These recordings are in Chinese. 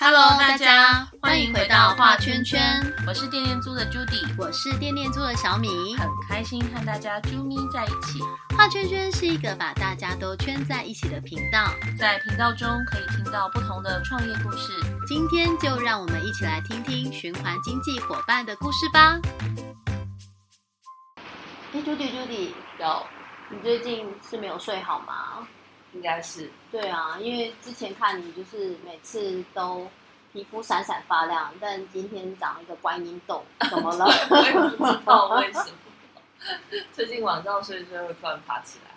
Hello，大家欢迎回到画圈圈，我是电电猪的 Judy，我是电电猪的小米，很开心和大家啾咪在一起。画圈圈是一个把大家都圈在一起的频道，在频道中可以听到不同的创业故事。今天就让我们一起来听听循环经济伙伴的故事吧。哎，Judy，Judy，有，你最近是没有睡好吗？应该是对啊，因为之前看你就是每次都皮肤闪闪发亮，但今天长一个观音痘，怎么了？我也不知道为什么。最近晚上睡睡会突然爬起来，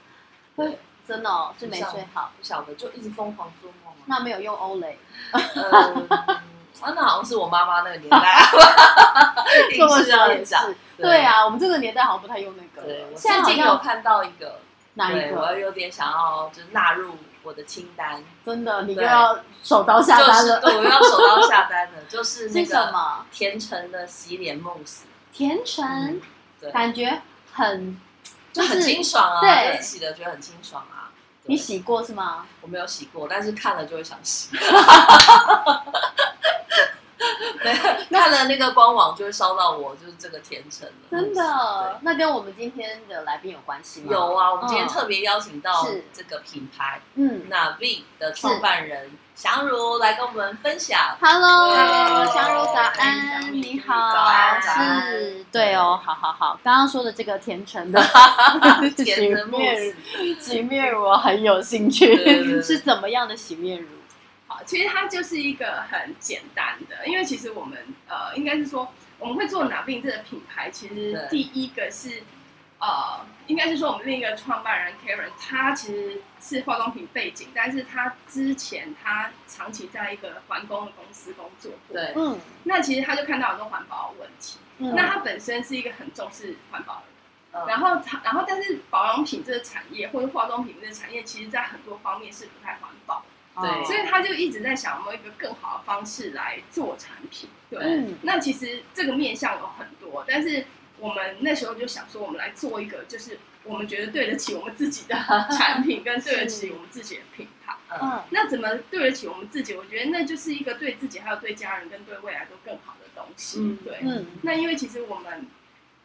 会 真的哦，是没睡好，不晓得就一直疯狂做梦。那没有用欧蕾？嗯，那好像是我妈妈那个年代，这么这样讲。对啊，我们这个年代好像不太用那个。对，我最近有看到一个。对，我有点想要，就是纳入我的清单。真的，你又要手刀下单了。对，我要手刀下单的，就是那个什么甜橙的洗脸慕斯。甜橙，感觉很就很清爽啊，对，洗的觉得很清爽啊。你洗过是吗？我没有洗过，但是看了就会想洗。看了那个官网就会烧到我，就是这个甜橙真的，那跟我们今天的来宾有关系吗？有啊，我们今天特别邀请到这个品牌，嗯，那 V 的创办人祥如来跟我们分享。Hello，祥如早安，你好，早安，早安。是，对哦，好好好。刚刚说的这个 甜橙的洗面乳，洗面乳我很有兴趣，是怎么样的洗面乳？其实它就是一个很简单的，因为其实我们呃，应该是说我们会做 Navin 这个品牌，其实第一个是呃，应该是说我们另一个创办人 Karen，他其实是化妆品背景，但是他之前他长期在一个环工的公司工作过，对，嗯，那其实他就看到很多环保问题，嗯。那他本身是一个很重视环保的人，然后他，然后但是保养品这个产业或者化妆品这个产业，其实在很多方面是不太环保。对，所以他就一直在想有没有一个更好的方式来做产品。对，那其实这个面向有很多，但是我们那时候就想说，我们来做一个，就是我们觉得对得起我们自己的产品，跟对得起我们自己的品牌。嗯，那怎么对得起我们自己？我觉得那就是一个对自己，还有对家人，跟对未来都更好的东西。嗯，对。嗯，那因为其实我们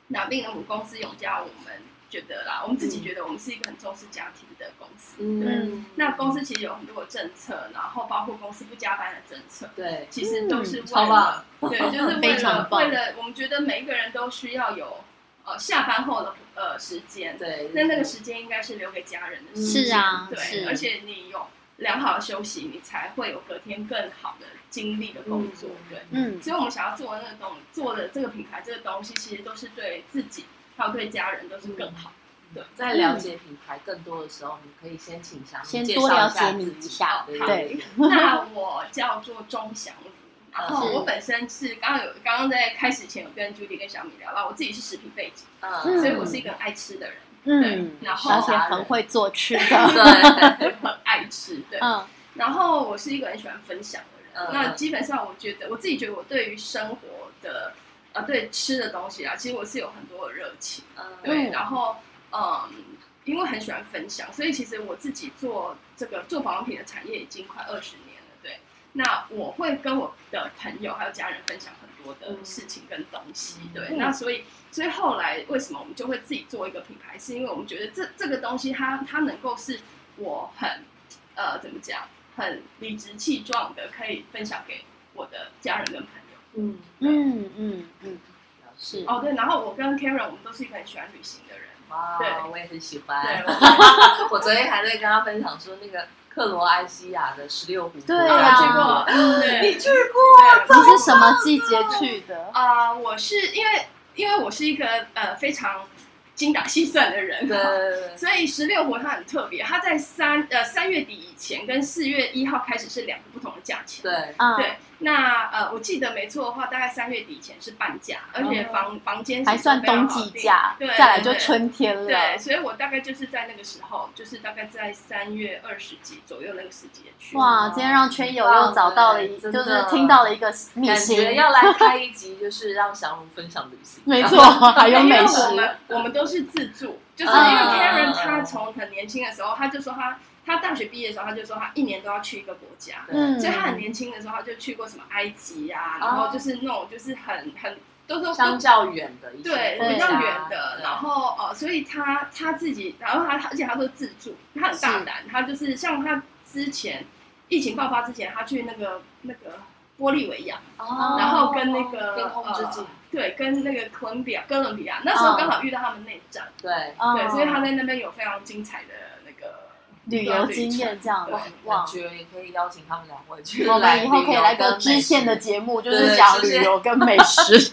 拿病的母公司永嘉，我们。觉得啦，我们自己觉得我们是一个很重视家庭的公司。嗯，那公司其实有很多的政策，然后包括公司不加班的政策。对，其实都是为了，对，就是为了为了我们觉得每一个人都需要有呃下班后的呃时间。对，那那个时间应该是留给家人的。是啊，对，而且你有良好的休息，你才会有隔天更好的精力的工作。对，嗯，所以我们想要做的那个东做的这个品牌这个东西，其实都是对自己。还有对家人都是更好。对，在了解品牌更多的时候，你可以先请祥先多了解你一下。对，那我叫做钟祥如，然后我本身是刚刚有刚刚在开始前有跟 Judy 跟小米聊到，我自己是食品背景，嗯，所以我是一个爱吃的人，嗯，然后而且很会做吃的，对，很爱吃，对，嗯，然后我是一个很喜欢分享的人，那基本上我觉得我自己觉得我对于生活的。啊，对吃的东西啊，其实我是有很多的热情，嗯，对，然后嗯，因为很喜欢分享，所以其实我自己做这个做保养品的产业已经快二十年了，对。那我会跟我的朋友还有家人分享很多的事情跟东西，对。那所以，所以后来为什么我们就会自己做一个品牌？是因为我们觉得这这个东西它它能够是我很呃怎么讲，很理直气壮的可以分享给我的家人跟朋友。嗯嗯嗯嗯，是。哦对，然后我跟 Karen 我们都是一个很喜欢旅行的人，哇，对，我也很喜欢。我昨天还在跟他分享说那个克罗埃西亚的十六湖，对啊，去过，你去过？你是什么季节去的？啊，我是因为因为我是一个呃非常精打细算的人，对，所以十六湖它很特别，它在三呃三月底以前跟四月一号开始是两个不同的价钱，对，对。那呃，我记得没错的话，大概三月底前是半价，而且房房间还算冬季价，对，再来就春天了。对，所以我大概就是在那个时候，就是大概在三月二十几左右那个时间去。哇，今天让圈友又找到了一，就是听到了一个秘辛，要来开一集，就是让祥龙分享旅行。没错，还有美食。我们我们都是自助，就是因为 Karen 他从很年轻的时候，他就说他。他大学毕业的时候，他就说他一年都要去一个国家，嗯，所以他很年轻的时候他就去过什么埃及呀，然后就是那种就是很很都是相较远的一些，对，比较远的，然后呃，所以他他自己，然后他而且他都自助，他很大胆，他就是像他之前疫情爆发之前，他去那个那个玻利维亚，哦然后跟那个跟空之境，对，跟那个哥伦比亚哥伦比亚，那时候刚好遇到他们内战，对。对，所以他在那边有非常精彩的。旅游经验这样，哇，觉得也可以邀请他们两位去。我们以后可以来个支线的节目，就是讲旅游跟美食，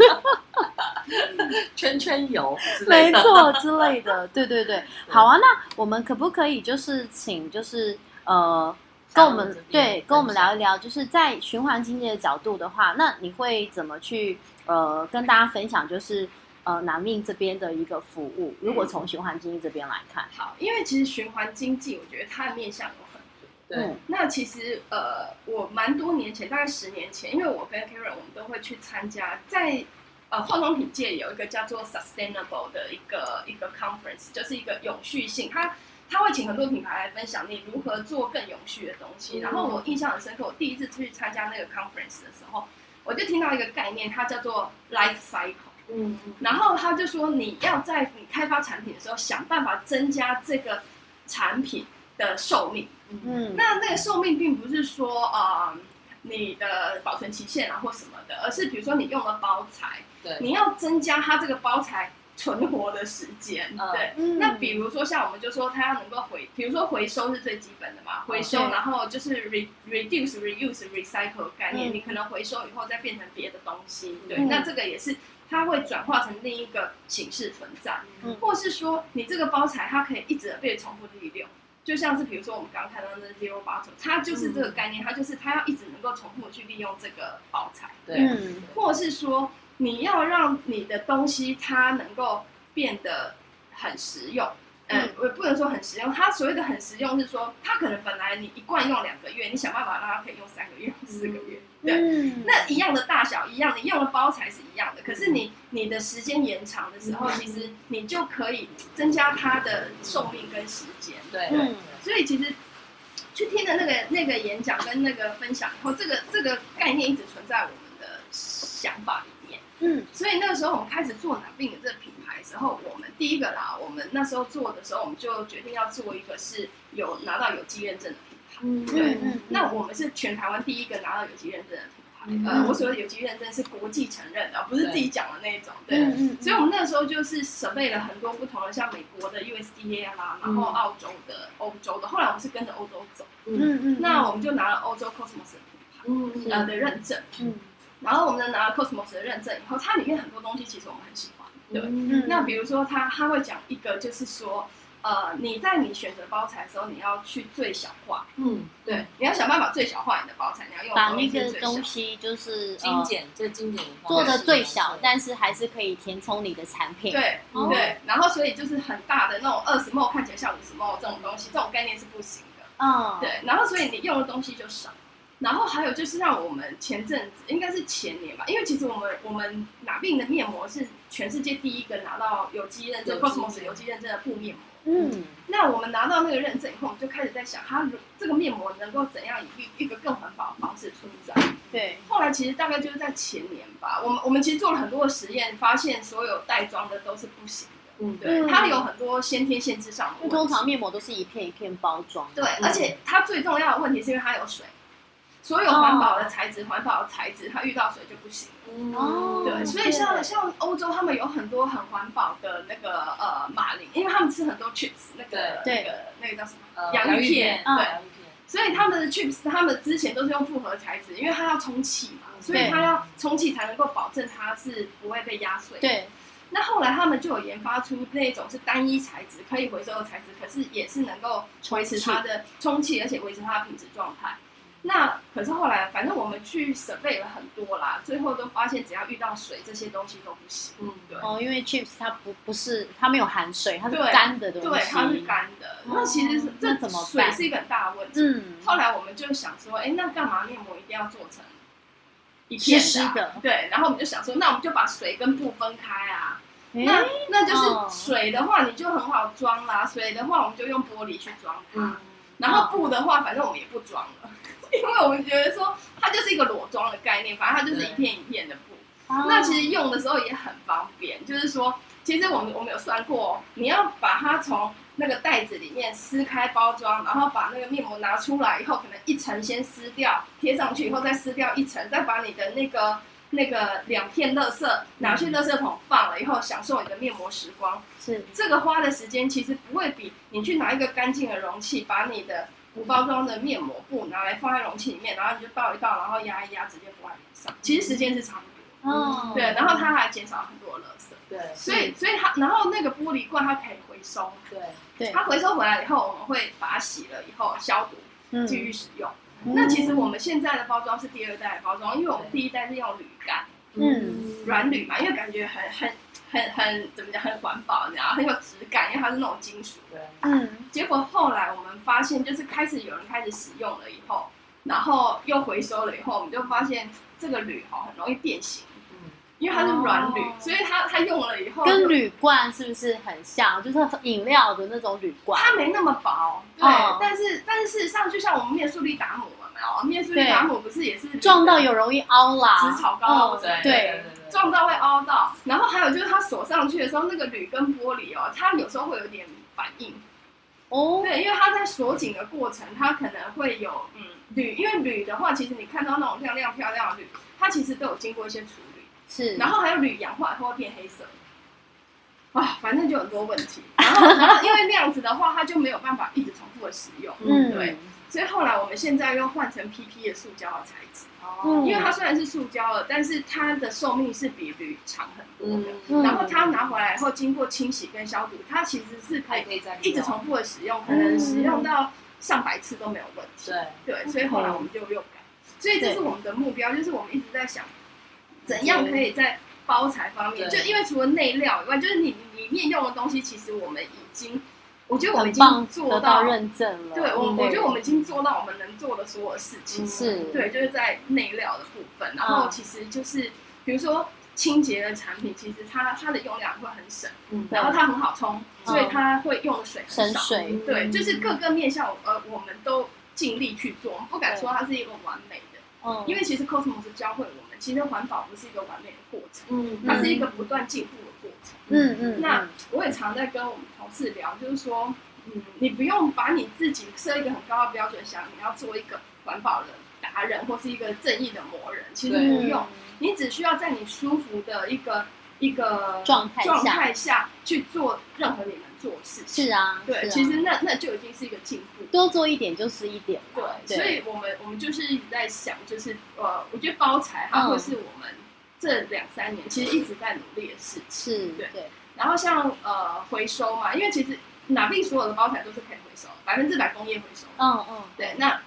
圈圈游，没错之类的。对对对，好啊。那我们可不可以就是请，就是呃，跟我们对跟我们聊一聊，就是在循环经济的角度的话，那你会怎么去呃跟大家分享？就是。呃，南命这边的一个服务，如果从循环经济这边来看，好，因为其实循环经济，我觉得它的面向有很多。对，那其实呃，我蛮多年前，大概十年前，因为我跟 Karen 我们都会去参加，在呃化妆品界有一个叫做 Sustainable 的一个一个 conference，就是一个永续性，它他会请很多品牌来分享你如何做更永续的东西。然后我印象很深刻，我第一次去参加那个 conference 的时候，我就听到一个概念，它叫做 life cycle。嗯，然后他就说，你要在你开发产品的时候，想办法增加这个产品的寿命。嗯，那那个寿命并不是说啊，你的保存期限啊或什么的，而是比如说你用了包材，对，你要增加它这个包材存活的时间。对，那比如说像我们就说，它要能够回，比如说回收是最基本的嘛，回收，然后就是 re reduce reuse recycle 概念，你可能回收以后再变成别的东西。对，那这个也是。它会转化成另一个形式存在，或是说你这个包材它可以一直被重复利用，就像是比如说我们刚刚看到的 zero bottle，它就是这个概念，它就是它要一直能够重复去利用这个包材，对，或是说你要让你的东西它能够变得很实用。嗯，我不能说很实用。它所谓的很实用是说，它可能本来你一罐用两个月，你想办法让它可以用三个月、四个月。对，那一样的大小，一样，你用的包材是一样的。可是你你的时间延长的时候，其实你就可以增加它的寿命跟时间。对，所以其实去听的那个那个演讲跟那个分享以后，这个这个概念一直存在我们的想法里面。嗯，所以那个时候我们开始做南病的这个品牌时候，我们第一个啦，我们那时候做的时候，我们就决定要做一个是有拿到有机认证的品牌。嗯，对。那我们是全台湾第一个拿到有机认证的品牌。呃，我所谓的有机认证是国际承认的，不是自己讲的那种。对。所以我们那个时候就是准备了很多不同的，像美国的 USDA 啦，然后澳洲的、欧洲的。后来我们是跟着欧洲走。嗯嗯。那我们就拿了欧洲 Cosmos 的品牌，嗯呃的认证。嗯。然后我们拿了 Cosmos 的认证以后，它里面很多东西其实我们很喜欢，对。那比如说，它它会讲一个，就是说，呃，你在你选择包材的时候，你要去最小化，嗯，对，你要想办法最小化你的包材，你要用把那个东西就是精简最精简做的最小，但是还是可以填充你的产品，对对。然后所以就是很大的那种二十 m 看起来像五十 m 这种东西，这种概念是不行的，嗯，对。然后所以你用的东西就少。然后还有就是让我们前阵子应该是前年吧，因为其实我们我们拿病的面膜是全世界第一个拿到有机认证，Cosmos 有机认证的布面膜。嗯，那我们拿到那个认证以后，我们就开始在想，它这个面膜能够怎样以一个更环保的方式存在？对。后来其实大概就是在前年吧，我们我们其实做了很多的实验，发现所有袋装的都是不行的。嗯，对，它有很多先天限制上的。通常面膜都是一片一片包装。对，而且它最重要的问题是因为它有水。所有环保的材质，环保的材质，它遇到水就不行。哦，对，所以像像欧洲，他们有很多很环保的那个呃马铃，因为他们吃很多 chips，那个那个那个叫什么洋芋片，对，所以他们的 chips，他们之前都是用复合材质，因为它要充气嘛，所以它要充气才能够保证它是不会被压碎。对，那后来他们就有研发出那种是单一材质可以回收的材质，可是也是能够维持它的充气，而且维持它的品质状态。那可是后来，反正我们去准备了很多啦，最后都发现只要遇到水，这些东西都不行。嗯，对。哦，因为 chips 它不不是它没有含水，它是干的东西。对，它是干的。那其实是这怎么水是一个很大的问题。嗯。后来我们就想说，哎，那干嘛面膜一定要做成一片的？对。然后我们就想说，那我们就把水跟布分开啊。那那就是水的话，你就很好装啦。水的话，我们就用玻璃去装它。然后布的话，反正我们也不装了，因为我们觉得说它就是一个裸装的概念，反正它就是一片一片的布。那其实用的时候也很方便，就是说，其实我们我们有算过，你要把它从那个袋子里面撕开包装，然后把那个面膜拿出来以后，可能一层先撕掉，贴上去以后再撕掉一层，再把你的那个那个两片垃圾拿去垃圾桶放了以后，享受你的面膜时光。是这个花的时间其实不会比你去拿一个干净的容器，把你的无包装的面膜布拿来放在容器里面，然后你就倒一倒，然后压一压，直接敷在脸上。其实时间是差不多。哦。对，然后它还减少很多垃圾。对。所以，所以它，然后那个玻璃罐它可以回收。对。对。它回收回来以后，我们会把它洗了以后消毒，继续使用。那其实我们现在的包装是第二代的包装，因为我们第一代是用铝盖，嗯，软铝嘛，因为感觉很很很很怎么讲，很环保，然后很有质感，因为它是那种金属。的。嗯。结果后来我们发现，就是开始有人开始使用了以后，然后又回收了以后，我们就发现这个铝哈很容易变形。因为它是软铝，所以它它用了以后跟铝罐是不是很像？就是饮料的那种铝罐，它没那么薄，对。但是但是事实上，就像我们面塑力达姆嘛，没有面塑力达姆不是也是撞到有容易凹啦，紫草膏，对对，撞到会凹到。然后还有就是它锁上去的时候，那个铝跟玻璃哦，它有时候会有点反应。哦，对，因为它在锁紧的过程，它可能会有嗯铝，因为铝的话，其实你看到那种亮亮漂亮的铝，它其实都有经过一些处理。是，然后还有铝氧化它会变黑色，啊，反正就很多问题。然后，然后因为那样子的话，它就没有办法一直重复的使用。嗯，对。所以后来我们现在又换成 PP 的塑胶的材质。哦。因为它虽然是塑胶的，但是它的寿命是比铝长很多的。嗯。然后它拿回来以后，经过清洗跟消毒，它其实是可以一直重复的使用，可能使用到上百次都没有问题。对。对，所以后来我们就又改。所以这是我们的目标，就是我们一直在想。怎样可以在包材方面？就因为除了内料以外，就是你里面用的东西，其实我们已经，我觉得我们已经做到认证了。对，我我觉得我们已经做到我们能做的所有事情。是，对，就是在内料的部分。然后其实就是，比如说清洁的产品，其实它它的用量会很省，嗯，然后它很好冲，所以它会用的水很少。水，对，就是各个面向，呃，我们都尽力去做，我们不敢说它是一个完美的，嗯，因为其实 Cosmos 教会我们。其实环保不是一个完美的过程，嗯，它是一个不断进步的过程，嗯嗯。那我也常在跟我们同事聊，就是说，嗯，你不用把你自己设一个很高的标准，想你要做一个环保的达人或是一个正义的魔人，其实不用，你只需要在你舒服的一个一个状态状态下去做任何你能做事情。是啊，对，其实那那就已经是一个进步，多做一点就是一点。对，所以我们我们就是一直在想，就是呃，我觉得包材它会是我们这两三年其实一直在努力的事情。是，对对。然后像呃回收嘛，因为其实哪边所有的包材都是可以回收，百分之百工业回收。嗯嗯。对，那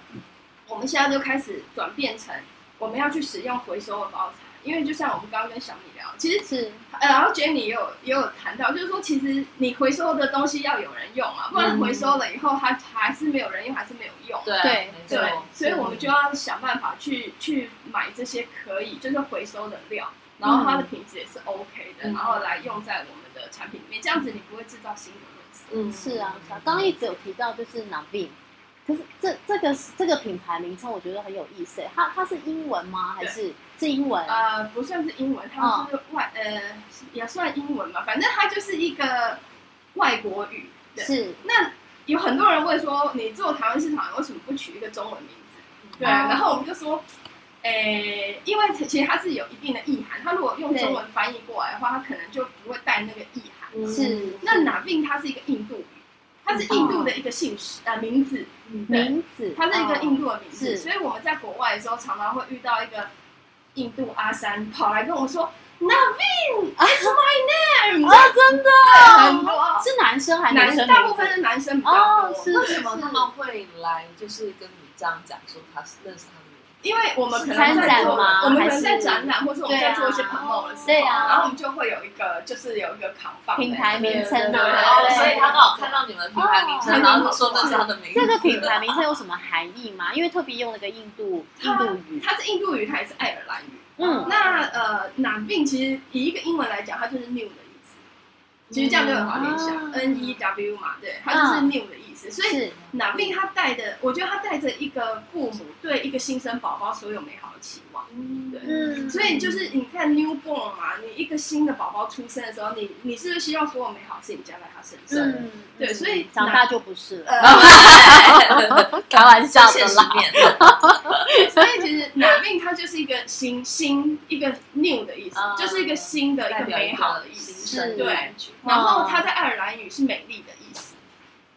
我们现在就开始转变成我们要去使用回收的包材。因为就像我们刚刚跟小米聊，其实是呃，然后 Jenny 也有也有谈到，就是说其实你回收的东西要有人用嘛，不然回收了以后它还是没有人用，还是没有用。对对，所以我们就要想办法去去买这些可以就是回收的料，然后它的品质也是 OK 的，然后来用在我们的产品里面，这样子你不会制造新的问题。嗯，是啊，是啊，刚刚一直有提到就是 Navin。可是这这个这个品牌名称我觉得很有意思，它它是英文吗？还是是英文？呃，不算是英文，它是外呃也算英文嘛，反正它就是一个外国语。对是。那有很多人问说，你做台湾市场为什么不取一个中文名字？对。然后我们就说，诶，因为其实它是有一定的意涵，它如果用中文翻译过来的话，它可能就不会带那个意涵。是。那哪病它是一个印度语。它是印度的一个姓氏呃名字，名字，它是一个印度的名字，所以我们在国外的时候常常会遇到一个印度阿三跑来跟我说，Navin，It's my name，啊，真的，很多是男生还是男生？大部分是男生比较多。为什么他们会来就是跟你这样讲说他是认识他？因为我们可能在做，我们可能在展览，或是我们在做一些 promo 的时候，然后我们就会有一个，就是有一个扛棒品牌名称，对对？所以他刚好看到你们品牌名称，然后说这是他的名字。这个品牌名称有什么含义吗？因为特别用了个印度印度语，它是印度语，它也是爱尔兰语。嗯，那呃，南病其实以一个英文来讲，它就是 new 的意思。其实这样就很好联想，N E W 嘛，对，它就是 new 的意思。所以哪病他带的，我觉得他带着一个父母对一个新生宝宝所有美好的期望。对，所以就是你看 newborn 嘛，你一个新的宝宝出生的时候，你你是不是希望所有美好事情加在他身上？嗯，对，所以长大就不是了。开玩笑的啦。所以其实哪病它就是一个新新一个 new 的意思，就是一个新的一个美好的意思。对。然后它在爱尔兰语是美丽的意思，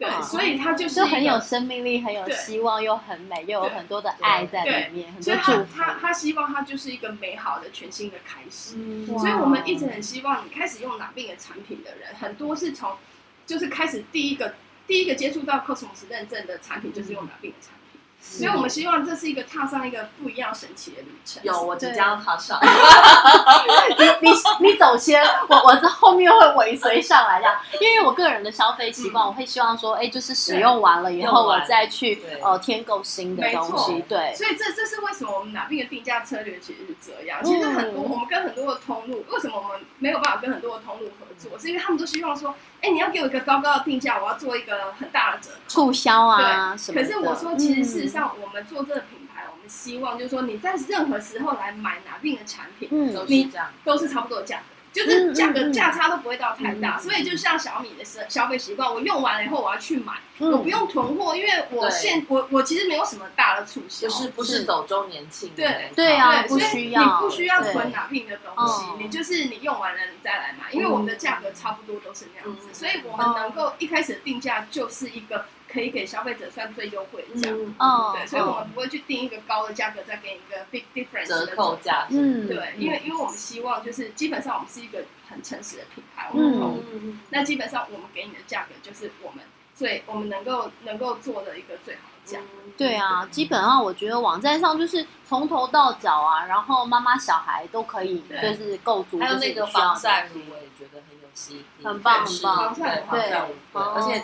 对，所以它就是很有生命力，很有希望，又很美，又有很多的爱在里面，很多祝福。他他希望它就是一个美好的全新的开始，所以我们一直很希望你开始用哪病的产品的人，很多是从就是开始第一个第一个接触到 Cosmos 认证的产品，就是用哪病的产品。所以我们希望这是一个踏上一个不一样神奇的旅程。有，我即将要踏上。你你你走先，我我在后面会尾随上来这样。因为我个人的消费习惯，我会希望说，哎，就是使用完了以后，我再去呃添购新的东西。对。所以这这是为什么我们哪边的定价策略其实是这样。其实很多我们跟很多的通路，为什么我们没有办法跟很多的通路合作？是因为他们都希望说。哎，你要给我一个高高的定价，我要做一个很大的折促销啊，对。可是我说，其实事实上，我们做这个品牌，我们希望就是说，你在任何时候来买哪病的产品，嗯，你都是差不多的价格。就是价格价差都不会到太大，所以就像小米的消消费习惯，我用完了以后我要去买，我不用囤货，因为我现我我其实没有什么大的促销，就是不是走周年庆，对对啊，不需要，你不需要囤哪瓶的东西，你就是你用完了你再来买，因为我们的价格差不多都是那样子，所以我们能够一开始的定价就是一个。可以给消费者算最优惠的价，嗯，对，所以我们不会去定一个高的价格，再给你一个 big difference 折扣价，嗯，对，因为因为我们希望就是基本上我们是一个很诚实的品牌，嗯，那基本上我们给你的价格就是我们最我们能够能够做的一个最好的价，对啊，基本上我觉得网站上就是从头到脚啊，然后妈妈小孩都可以就是构筑，还有那个防晒乳我也觉得很有吸引力，很棒很棒，对，而且。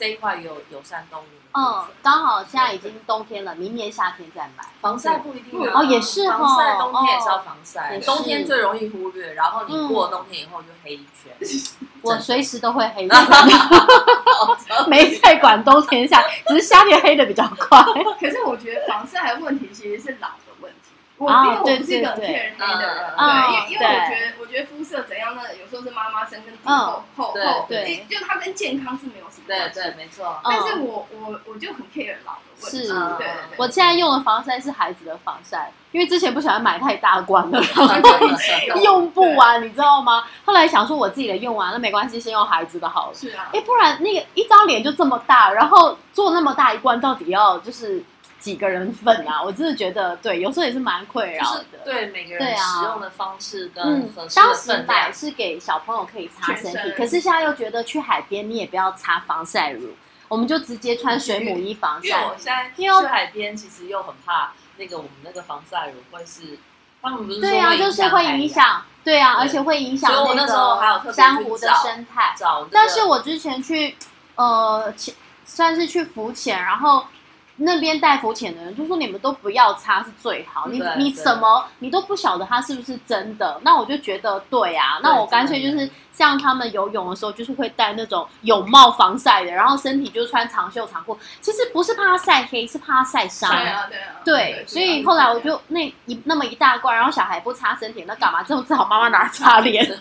这一块有友善动物。嗯，刚好现在已经冬天了，明年夏天再买。防晒不一定哦，也是防晒，冬天也是要防晒。冬天最容易忽略，然后你过了冬天以后就黑一圈。我随时都会黑，没在管冬天夏，只是夏天黑的比较快。可是我觉得防晒的问题其实是老。我因为我不是一个很骗人的人，对，因因为我觉得我觉得肤色怎样呢？有时候是妈妈生跟自己后后后，对，就它跟健康是没有什么关系，对对，没错。但是我我我就很 care 老的问题，对对。我现在用的防晒是孩子的防晒，因为之前不喜欢买太大罐的，然后用不完，你知道吗？后来想说我自己的用完，那没关系，先用孩子的好了。是啊，哎，不然那个一张脸就这么大，然后做那么大一罐，到底要就是。几个人份啊？我真的觉得对，有时候也是蛮困扰的。对每个人使用的方式跟合适当时买是给小朋友可以擦身体，可是现在又觉得去海边你也不要擦防晒乳，我们就直接穿水母衣防晒。因为我现在去海边，其实又很怕那个我们那个防晒乳会是他们不是对啊，就是会影响，对啊，而且会影响那个珊瑚的生态。但是我之前去呃潜，算是去浮潜，然后。那边带浮潜的人就说：“你们都不要擦是最好，你你什么你都不晓得它是不是真的。”那我就觉得对啊，那我干脆就是像他们游泳的时候，就是会戴那种泳帽防晒的，然后身体就穿长袖长裤。其实不是怕它晒黑，是怕它晒伤。对啊，对啊。对，所以后来我就那一那么一大罐，然后小孩不擦身体，那干嘛？之后只好妈妈拿擦脸。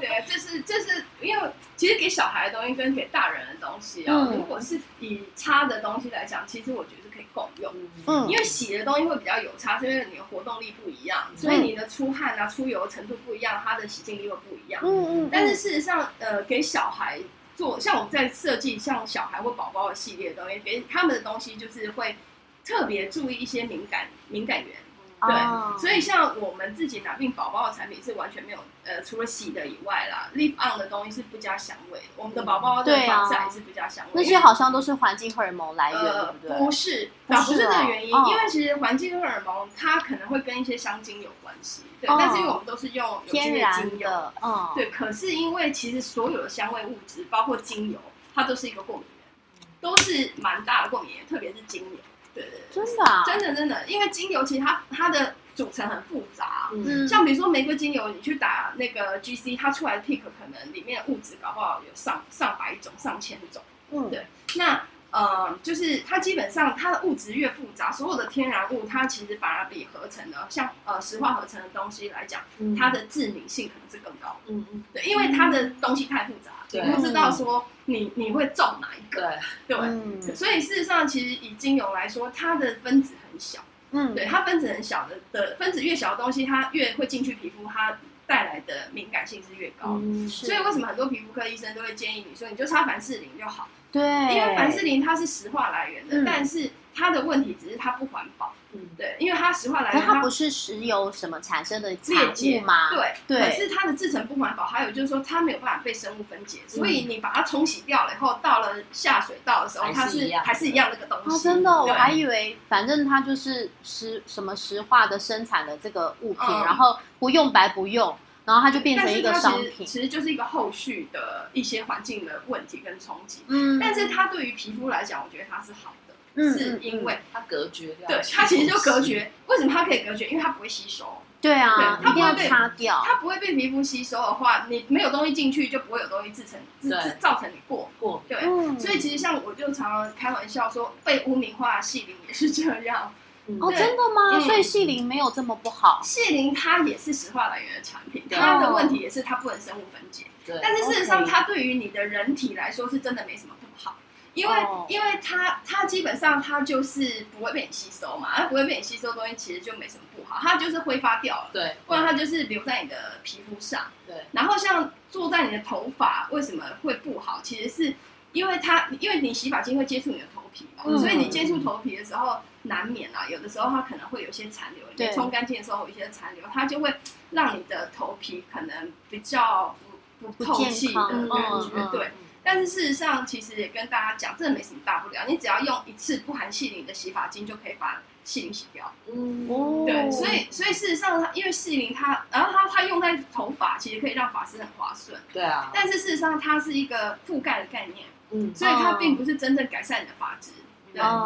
对，这是这是因为。其实给小孩的东西跟给大人的东西啊，如果是以擦的东西来讲，其实我觉得是可以共用。嗯，因为洗的东西会比较有差，是因为你的活动力不一样，所以你的出汗啊、出油程度不一样，它的洗净力会不一样。嗯嗯。但是事实上，呃，给小孩做，像我们在设计像小孩或宝宝的系列的东西，给他们的东西就是会特别注意一些敏感敏感源。对，所以像我们自己拿病宝宝的产品是完全没有，呃，除了洗的以外啦，Live On 的东西是不加香味。我们的宝宝的防晒是不加香味。那些好像都是环境荷尔蒙来源，对不对？不是，不是这个原因，因为其实环境荷尔蒙它可能会跟一些香精有关系，对。但是因为我们都是用天然的，嗯，对。可是因为其实所有的香味物质，包括精油，它都是一个过敏源，都是蛮大的过敏源，特别是精油。对对，真的，真的真的，因为精油其实它它的组成很复杂。嗯，像比如说玫瑰精油，你去打那个 GC，它出来的 pick 可能里面物质搞不好有上上百种、上千种。嗯，对，那。呃，就是它基本上它的物质越复杂，所有的天然物它其实反而比合成的，像呃石化合成的东西来讲，它的致敏性可能是更高。嗯嗯，对，因为它的东西太复杂，你不知道说你你会中哪一个。对对，所以事实上其实以精油来说，它的分子很小。嗯，对，它分子很小的的分子越小的东西，它越会进去皮肤，它带来的敏感性是越高。嗯，所以为什么很多皮肤科医生都会建议你说，你就擦凡士林就好。对，因为凡士林它是石化来源的，但是它的问题只是它不环保。嗯，对，因为它石化来源，它不是石油什么产生的裂解吗？对，对。可是它的制成不环保，还有就是说它没有办法被生物分解，所以你把它冲洗掉了以后，到了下水道的时候，它是还是一样那个东西。真的，我还以为反正它就是石什么石化的生产的这个物品，然后不用白不用。然后它就变成一个商品，其实就是一个后续的一些环境的问题跟冲击。嗯，但是它对于皮肤来讲，我觉得它是好的，是因为它隔绝掉。对，它其实就隔绝。为什么它可以隔绝？因为它不会吸收。对啊，它不会被擦掉。它不会被皮肤吸收的话，你没有东西进去，就不会有东西制成，制造成你过过。对，所以其实像我就常常开玩笑说，被污名化的细鳞也是这样。哦，真的吗？所以细鳞没有这么不好。细鳞它也是石化来源的产品，它的问题也是它不能生物分解。对。但是事实上，它对于你的人体来说是真的没什么不好，因为因为它它基本上它就是不会被你吸收嘛，它不会被你吸收的东西其实就没什么不好，它就是挥发掉了。对。不然它就是留在你的皮肤上。对。然后像坐在你的头发为什么会不好？其实是因为它因为你洗发精会接触你的头皮嘛，所以你接触头皮的时候。难免啊，有的时候它可能会有些残留，你冲干净的时候有一些残留，它就会让你的头皮可能比较不不透气的感觉。对，但是事实上其实也跟大家讲，这没什么大不了，你只要用一次不含细鳞的洗发精就可以把细鳞洗掉。嗯，对，所以所以事实上它因为细鳞它，然后它它用在头发，其实可以让发丝很滑顺。对啊，但是事实上它是一个覆盖的概念，嗯，所以它并不是真正改善你的发质。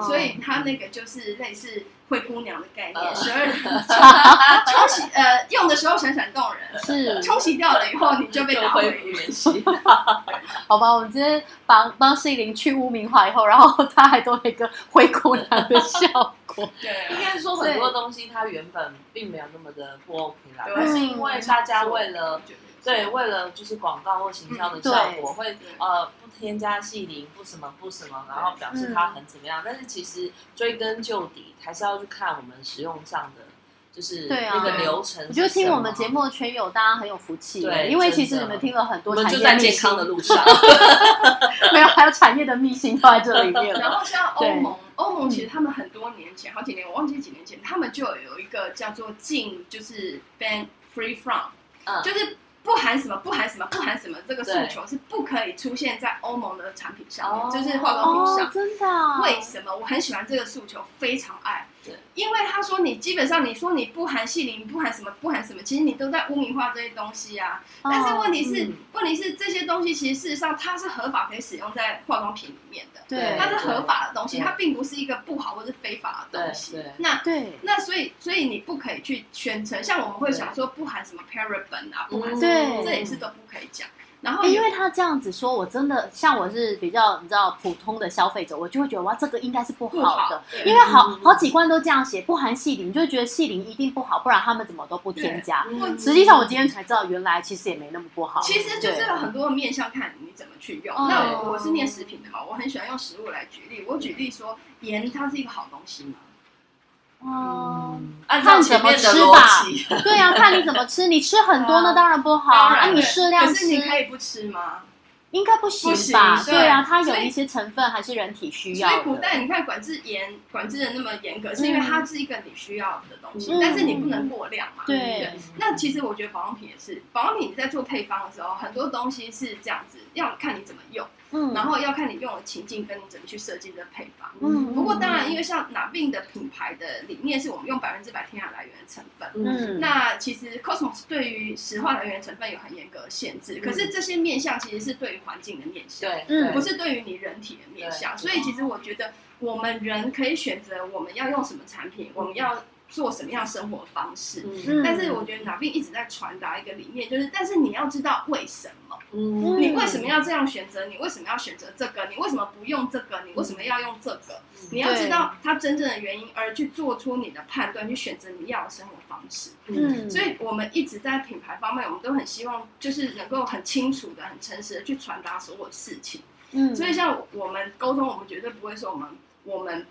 所以它那个就是类似灰姑娘的概念，十二 冲洗呃用的时候闪闪动人，是。冲洗掉了以后你就被打回原形。好吧，我们今天帮帮世林去污名化以后，然后他还多了一个灰姑娘的效果。对，应该是说很多东西它原本并没有那么的不 OK 啦，但是因为大家为了。对，为了就是广告或行销的效果，会呃不添加细鳞，不什么不什么，然后表示它很怎么样。但是其实追根究底，还是要去看我们使用上的，就是那个流程。我觉得听我们节目的圈友，大家很有福气，对，因为其实你们听了很多，就在健康的路 上，没有，还有产业的秘辛都在这里面。然后像欧盟，欧盟其实他们很多年前，好几年我忘记几年前，他们就有一个叫做禁，就是 ban free from，嗯，就是。不含什么，不含什么，不含什么，这个诉求是不可以出现在欧盟的产品上面，就是化妆品上。真的？为什么？我很喜欢这个诉求，非常爱。因为他说你基本上你说你不含细鳞，不含什么，不含什么，其实你都在污名化这些东西啊。但是问题是，问题是这些东西其实事实上它是合法可以使用在化妆品里面的。对，它是合法的东西，它并不是一个不好或是非法的东西。那对，那所以所以你不可以去宣称，像我们会想说不含什么 paraben 啊，不含什么，这也是都不可以讲。然后，因为他这样子说，我真的像我是比较你知道普通的消费者，我就会觉得哇，这个应该是不好的，因为好好几罐都这样写，不含细磷，就会觉得细磷一定不好，不然他们怎么都不添加。实际上我今天才知道，原来其实也没那么不好。其实就是有很多面向看你怎么去用。那我是念食品的嘛，我很喜欢用食物来举例。我举例说，盐它是一个好东西嘛。哦，看怎么吃吧。对呀，看你怎么吃。你吃很多那当然不好啊。你适量吃，可是你可以不吃吗？应该不行吧？对啊，它有一些成分还是人体需要。所以古代你看管制严管制的那么严格，是因为它是一个你需要的东西，但是你不能过量嘛。对。那其实我觉得保养品也是，保养品在做配方的时候，很多东西是这样子，要看你怎么用。嗯，然后要看你用的情境跟你怎么去设计的配方。嗯，不过当然，因为像哪病的品牌的理念是我们用百分之百天然来源的成分。嗯，那其实 Cosmos 对于石化来源成分有很严格的限制。可是这些面向其实是对于环境的面向，对，不是对于你人体的面向。所以其实我觉得我们人可以选择我们要用什么产品，我们要。做什么样生活方式？但是我觉得哪边一直在传达一个理念，就是但是你要知道为什么，你为什么要这样选择？你为什么要选择这个？你为什么不用这个？你为什么要用这个？你要知道它真正的原因，而去做出你的判断，去选择你要的生活方式。嗯，所以我们一直在品牌方面，我们都很希望就是能够很清楚的、很诚实的去传达所有事情。嗯，所以像我们沟通，我们绝对不会说我们我们。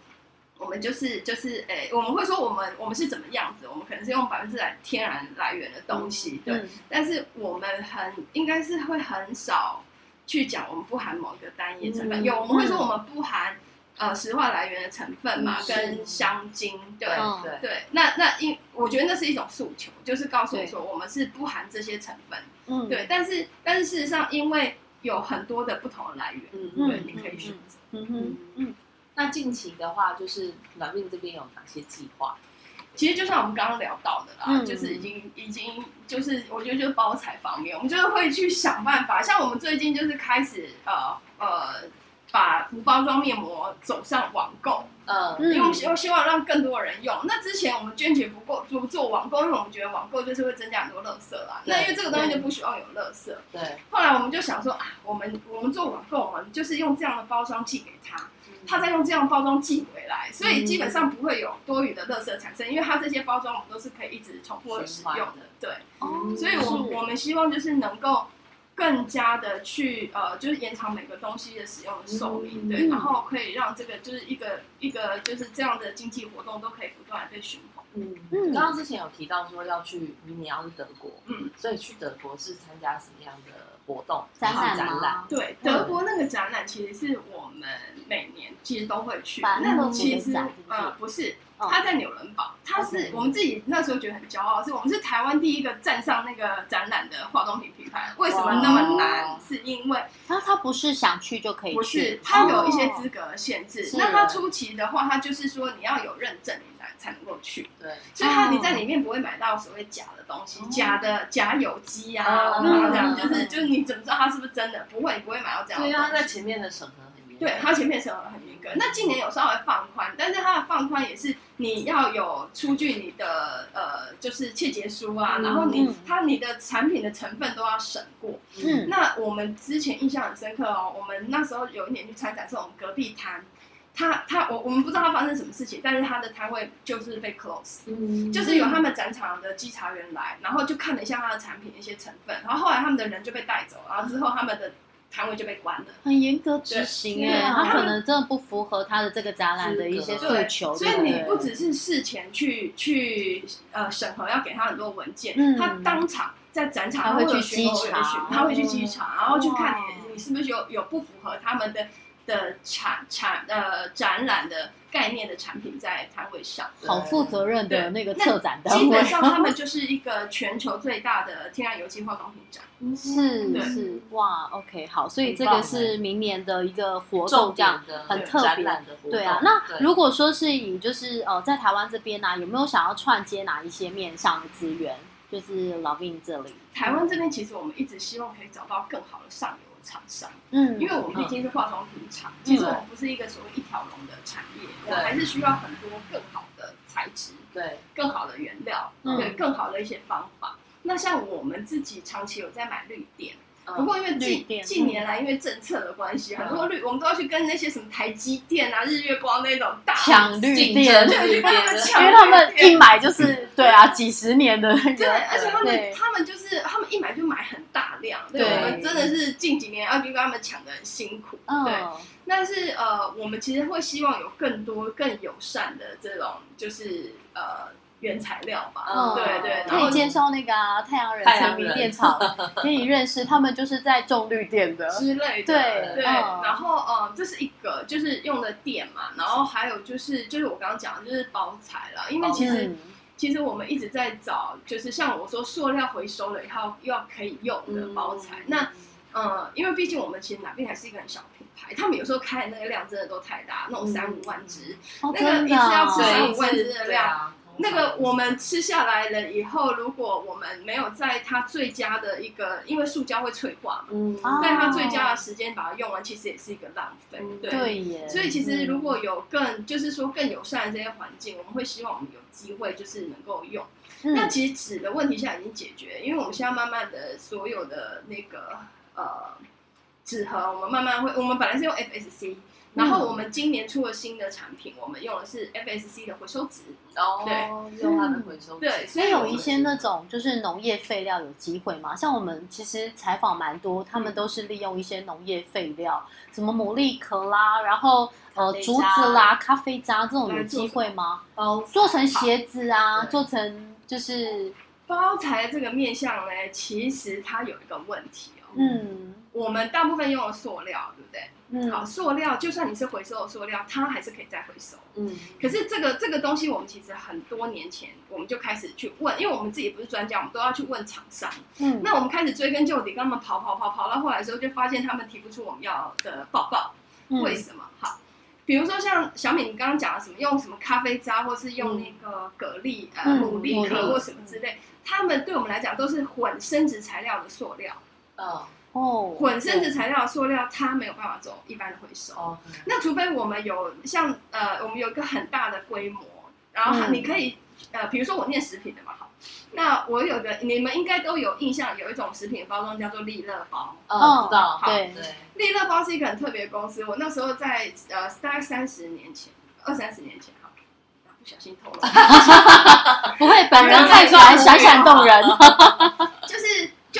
我们就是就是诶，我们会说我们我们是怎么样子？我们可能是用百分之百天然来源的东西，对。但是我们很应该是会很少去讲我们不含某一个单一成分。有我们会说我们不含呃石化来源的成分嘛，跟香精，对对对。那那因我觉得那是一种诉求，就是告诉你说我们是不含这些成分，嗯，对。但是但是事实上，因为有很多的不同的来源，嗯对，你可以选择，嗯嗯嗯。那近期的话，就是暖命这边有哪些计划？其实就像我们刚刚聊到的啦，就是已经已经就是我觉得就是包材方面，我们就是会去想办法。像我们最近就是开始呃呃。把无包装面膜走向网购，嗯，因为希希望让更多人用。那之前我们坚决不够不做网购，因为我们觉得网购就是会增加很多垃圾啦。那因为这个东西就不希望有垃圾。对。后来我们就想说啊，我们我们做网购，我们就是用这样的包装寄给他，他再用这样包装寄回来，所以基本上不会有多余的垃圾产生，因为它这些包装我们都是可以一直重复使用的。对。哦。所以我我们希望就是能够。更加的去呃，就是延长每个东西的使用的寿命，对，然后可以让这个就是一个一个就是这样的经济活动都可以不断被循环。嗯嗯，刚刚之前有提到说要去明年要去德国，嗯，所以去德国是参加什么样的活动？展览对，德国那个展览其实是我们每年其实都会去，那其实呃不是。他在纽伦堡，他是我们自己那时候觉得很骄傲，是我们是台湾第一个站上那个展览的化妆品品牌。为什么那么难？是因为他他不是想去就可以去，不是他有一些资格限制。那他初期的话，他就是说你要有认证，你才才能够去。对，所以他你在里面不会买到所谓假的东西，假的假有机啊，这样就是就是你怎么知道它是不是真的？不会，你不会买到这样。对，他在前面的审核很严。对它前面审核很严格。那今年有稍微放宽，但是它的放宽也是。你要有出具你的呃，就是切结书啊，然后你它你的产品的成分都要审过。嗯，那我们之前印象很深刻哦，我们那时候有一年去参展，是我们隔壁摊，他他我我们不知道他发生什么事情，但是他的摊位就是被 close，嗯，就是有他们展场的稽查员来，然后就看了一下他的产品一些成分，然后后来他们的人就被带走，然后之后他们的。摊位就被关了，很严格执行哎，他可能真的不符合他的这个展览的一些诉求。所以你不只是事前去去呃审核，要给他很多文件，他当场在展场他会去稽查，他会去稽查，然后去看你你是不是有有不符合他们的。的产产呃展览的概念的产品在摊位上，好负责任的那个策展的，基本上他们就是一个全球最大的天然油漆化妆品展。是是哇，OK 好，所以这个是明年的一个活动，这样很特别的。对啊，那如果说是以就是呃在台湾这边呢，有没有想要串接哪一些面上的资源？就是老兵这里，台湾这边其实我们一直希望可以找到更好的上游。厂商，嗯，因为我们毕竟是化妆品厂，其实我们不是一个所谓一条龙的产业，我还是需要很多更好的材质，对，更好的原料，对，更好的一些方法。那像我们自己长期有在买绿电。不过因为近近年来因为政策的关系，很多绿我们都要去跟那些什么台积电啊、日月光那种大抢绿电，去跟他们抢，因为他们一买就是对啊几十年的，对，而且他们他们就是他们一买就买很大量，对我们真的是近几年要去跟他们抢的很辛苦，对。但是呃，我们其实会希望有更多更友善的这种，就是呃。原材料吧，嗯，对对，可以介绍那个太阳人成名电厂，可以认识他们，就是在种绿电的之类的，对对。然后呃，这是一个就是用的电嘛，然后还有就是就是我刚刚讲的就是包材了，因为其实其实我们一直在找，就是像我说塑料回收了以后又要可以用的包材。那呃，因为毕竟我们其实哪边还是一个很小品牌，他们有时候开的那个量真的都太大，那种三五万只，那个一次要吃三五万只的量。那个我们吃下来了以后，如果我们没有在它最佳的一个，因为塑胶会脆化嘛，嗯，在它最佳的时间把它用完，其实也是一个浪费，对耶。所以其实如果有更就是说更友善的这些环境，我们会希望我们有机会就是能够用。那其实纸的问题现在已经解决，因为我们现在慢慢的所有的那个呃纸盒，我们慢慢会，我们本来是用 FSC。然后我们今年出了新的产品，我们用的是 FSC 的回收纸哦，对，用它的回收纸。对，所以有一些那种就是农业废料有机会吗？像我们其实采访蛮多，他们都是利用一些农业废料，什么牡蛎壳啦，然后呃竹子啦、咖啡渣这种有机会吗？哦，做成鞋子啊，做成就是包材这个面向呢，其实它有一个问题哦，嗯，我们大部分用的塑料，对不对？嗯，好，塑料就算你是回收的塑料，它还是可以再回收。嗯，可是这个这个东西，我们其实很多年前我们就开始去问，因为我们自己不是专家，我们都要去问厂商。嗯，那我们开始追根究底，跟他们跑跑跑跑到后来的时候，就发现他们提不出我们要的报告。为什么？好，比如说像小敏，你刚刚讲的什么，用什么咖啡渣，或是用那个蛤蜊呃牡蛎壳或什么之类，他们对我们来讲都是混生殖材料的塑料。嗯。哦，混生殖材料塑料它没有办法走一般的回收，那除非我们有像呃，我们有一个很大的规模，然后你可以呃，比如说我念食品的嘛，好，那我有个你们应该都有印象，有一种食品包装叫做利乐包，哦，知道，对对，利乐包是一个很特别的公司，我那时候在呃大概三十年前，二三十年前，哈，不小心透露，不会，本人 看出来闪闪动人，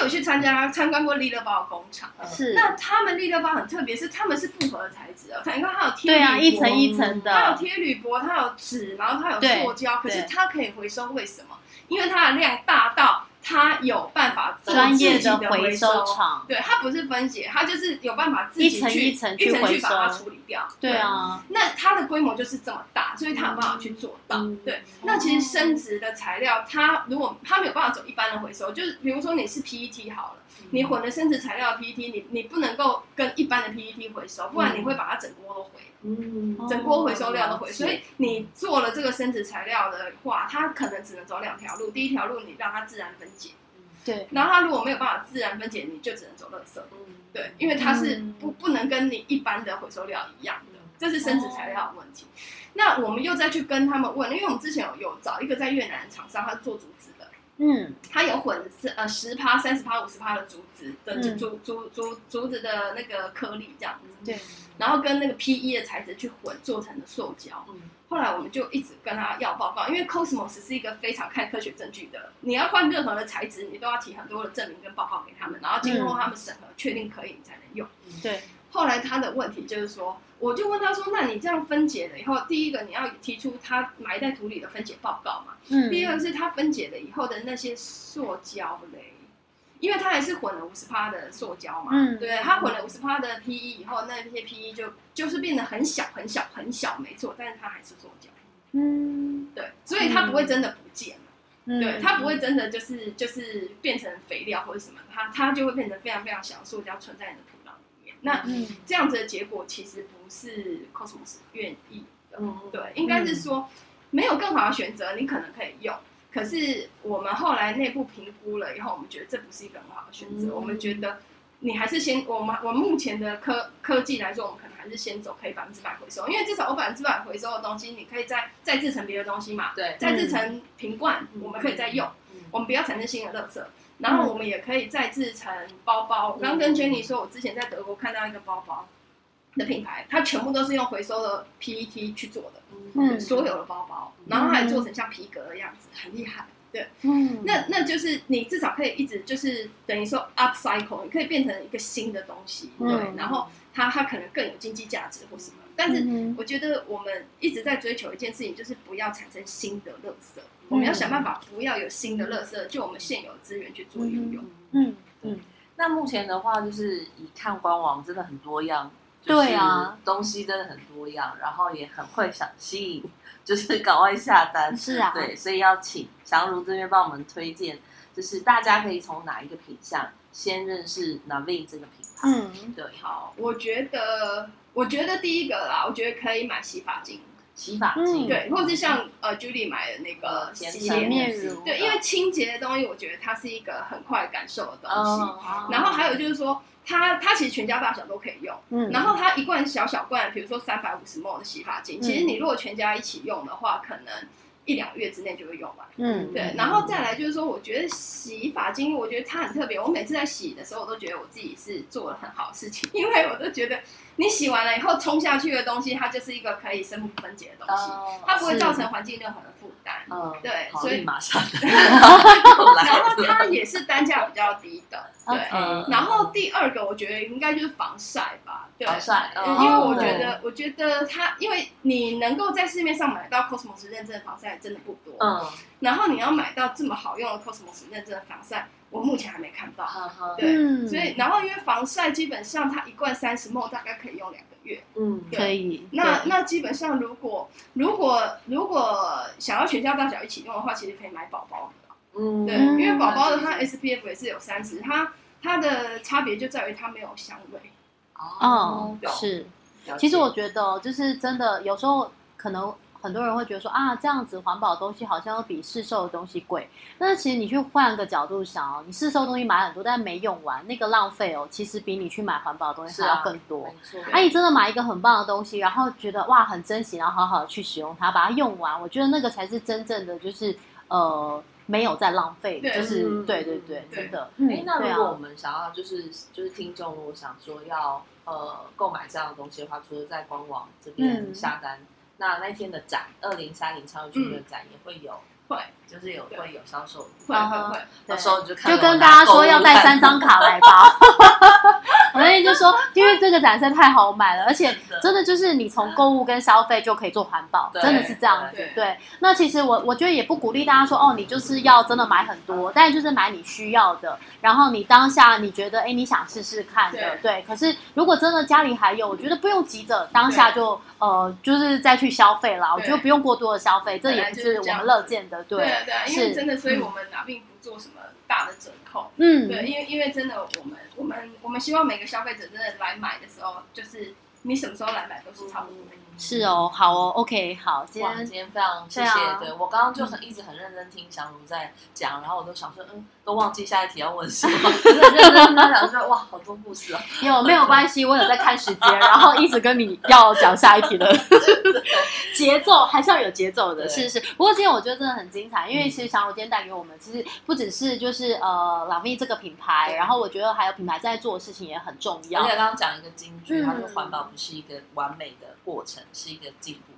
去参加参观过利乐包的工厂，是。那他们利乐包很特别，是他们是复合的材质哦，你看它有贴对啊，一层一层的，它有贴铝箔，它有纸，然后它有塑胶，可是它可以回收，为什么？因为它的量大到。它有办法专业的回收厂，对，它不是分解，它就是有办法自己一层一层去去把它处理掉。对啊，那它的规模就是这么大，所以它有办法去做到。对，那其实生殖的材料，它如果它没有办法走一般的回收，就是比如说你是 PET 好了，你混了生殖材料的 PET，你你不能够跟一般的 PET 回收，不然你会把它整锅都毁。嗯，整锅回收料都毁，所以你做了这个生殖材料的话，它可能只能走两条路。第一条路，你让它自然分解，对。然后它如果没有办法自然分解，你就只能走垃圾，嗯，对，因为它是不不能跟你一般的回收料一样的，这是生殖材料的问题。那我们又再去跟他们问，因为我们之前有有找一个在越南的厂商，他做竹子的，嗯，它有混是呃十趴、三十趴、五十趴的竹子的竹竹竹竹子的那个颗粒这样子，对。然后跟那个 P.E. 的材质去混做成的塑胶，嗯后来我们就一直跟他要报告，因为 Cosmos 是一个非常看科学证据的，你要换任何的材质，你都要提很多的证明跟报告给他们，然后经过他们审核，确定可以你才能用。对。后来他的问题就是说，我就问他说：“那你这样分解了以后，第一个你要提出它埋在土里的分解报告嘛？嗯。第二个是它分解了以后的那些塑胶嘞。”因为它还是混了五十帕的塑胶嘛，嗯，对，它混了五十帕的 PE 以后，那些 PE 就就是变得很小很小很小，没错，但是它还是塑胶，嗯，对，所以它不会真的不见了，对，它不会真的就是就是变成肥料或者什么，它它就会变成非常非常小的塑胶存在你的土。那这样子的结果其实不是 Cosmos 愿意的，对，应该是说没有更好的选择，你可能可以用。可是我们后来内部评估了以后，我们觉得这不是一个很好的选择。我们觉得你还是先我们我目前的科科技来说，我们可能还是先走可以百分之百回收，因为至少我百分之百回收的东西，你可以再再制成别的东西嘛。对，再制成瓶罐，我们可以再用。我们不要产生新的垃圾，然后我们也可以再制成包包。我刚跟 Jenny 说，我之前在德国看到一个包包。的品牌，它全部都是用回收的 PET 去做的，嗯，所有的包包，然后还做成像皮革的样子，很厉害，对，嗯，那那就是你至少可以一直就是等于说 upcycle，你可以变成一个新的东西，对，然后它它可能更有经济价值或什么，但是我觉得我们一直在追求一件事情，就是不要产生新的垃圾，我们要想办法不要有新的垃圾，就我们现有资源去做运用，嗯嗯，那目前的话就是以看官网真的很多样。对啊，东西真的很多样，然后也很会想吸引，就是赶快下单。是啊，对，所以要请祥如这边帮我们推荐，就是大家可以从哪一个品相先认识 Navi 这个品牌。嗯，对，好，我觉得，我觉得第一个啦，我觉得可以买洗发精。洗发精，对，或者是像呃 Judy 买的那个洗面乳，对，因为清洁的东西，我觉得它是一个很快感受的东西。然后还有就是说，它它其实全家大小都可以用。嗯。然后它一罐小小罐，比如说三百五十 ml 的洗发精，其实你如果全家一起用的话，可能。一两个月之内就会用完，嗯，对，然后再来就是说，我觉得洗发精，我觉得它很特别。我每次在洗的时候，我都觉得我自己是做了很好的事情，因为我都觉得你洗完了以后冲下去的东西，它就是一个可以生物分解的东西，它不会造成环境任何的负担。嗯，对，所以马上，然后它也是单价比较低的，对。然后第二个，我觉得应该就是防晒吧。防晒，因为我觉得，我觉得它，因为你能够在市面上买到 Cosmos 认证的防晒真的不多，嗯，然后你要买到这么好用的 Cosmos 认证的防晒，我目前还没看到，对，所以，然后因为防晒基本上它一罐三十 ml 大概可以用两个月，嗯，可以。那那基本上如果如果如果想要全家大小一起用的话，其实可以买宝宝的，嗯，对，因为宝宝的它 SPF 也是有三十，它它的差别就在于它没有香味。哦，是，其实我觉得就是真的，有时候可能很多人会觉得说啊，这样子环保的东西好像要比市售的东西贵。但是其实你去换个角度想哦，你市售东西买很多，但没用完，那个浪费哦，其实比你去买环保的东西还要更多。没错，哎，你真的买一个很棒的东西，然后觉得哇很珍惜，然后好好的去使用它，把它用完，我觉得那个才是真正的就是呃。没有在浪费，就是对对对，真的。哎，那如果我们想要，就是就是听众，如果想说要呃购买这样的东西的话，除了在官网这边下单，那那天的展，二零三零超级的展也会有。会，就是有会有销售，会会会，到时候就看。就跟大家说要带三张卡来吧。我那天就说，因为这个展示太好买了，而且真的就是你从购物跟消费就可以做环保，真的是这样子。对，那其实我我觉得也不鼓励大家说，哦，你就是要真的买很多，但就是买你需要的，然后你当下你觉得，哎，你想试试看的，对。可是如果真的家里还有，我觉得不用急着当下就呃，就是再去消费了。我觉得不用过多的消费，这也是我们乐见的。对啊，对啊，因为真的，所以我们拿并不做什么大的折扣。嗯，对，因为因为真的，我们我们我们希望每个消费者真的来买的时候，就是你什么时候来买都是差不多。是哦，好哦，OK，好，今天今天非常谢谢。对我刚刚就很一直很认真听祥如在讲，然后我都想说，嗯，都忘记下一题要问什么，很 认真在想说，哇，好多故事啊。有没有关系？我有在看时间，然后一直跟你要讲下一题的 节奏，还是要有节奏的，是是。不过今天我觉得真的很精彩，因为其实祥如今天带给我们，其实不只是就是呃朗蜜这个品牌，然后我觉得还有品牌在做的事情也很重要。而且刚刚讲一个金句，他说环保不是一个完美的过程。是一个进步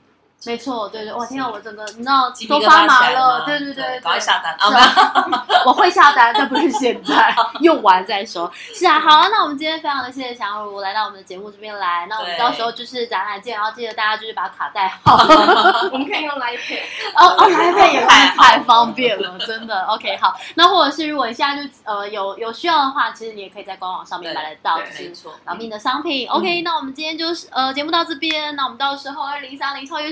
没错，对对，我天啊我整个你知道都发麻了，对对对，赶快下单。啊！我会下单，但不是现在，用完再说。是啊，好啊，那我们今天非常的谢谢祥如来到我们的节目这边来，那我们到时候就是展览见，然后记得大家就是把卡带好，我们可以用来配哦哦，来配也太太方便了，真的。OK，好，那或者是如果你现在就呃有有需要的话，其实你也可以在官网上面买得到，没错，老命的商品。OK，那我们今天就是呃节目到这边，那我们到时候二零三零超优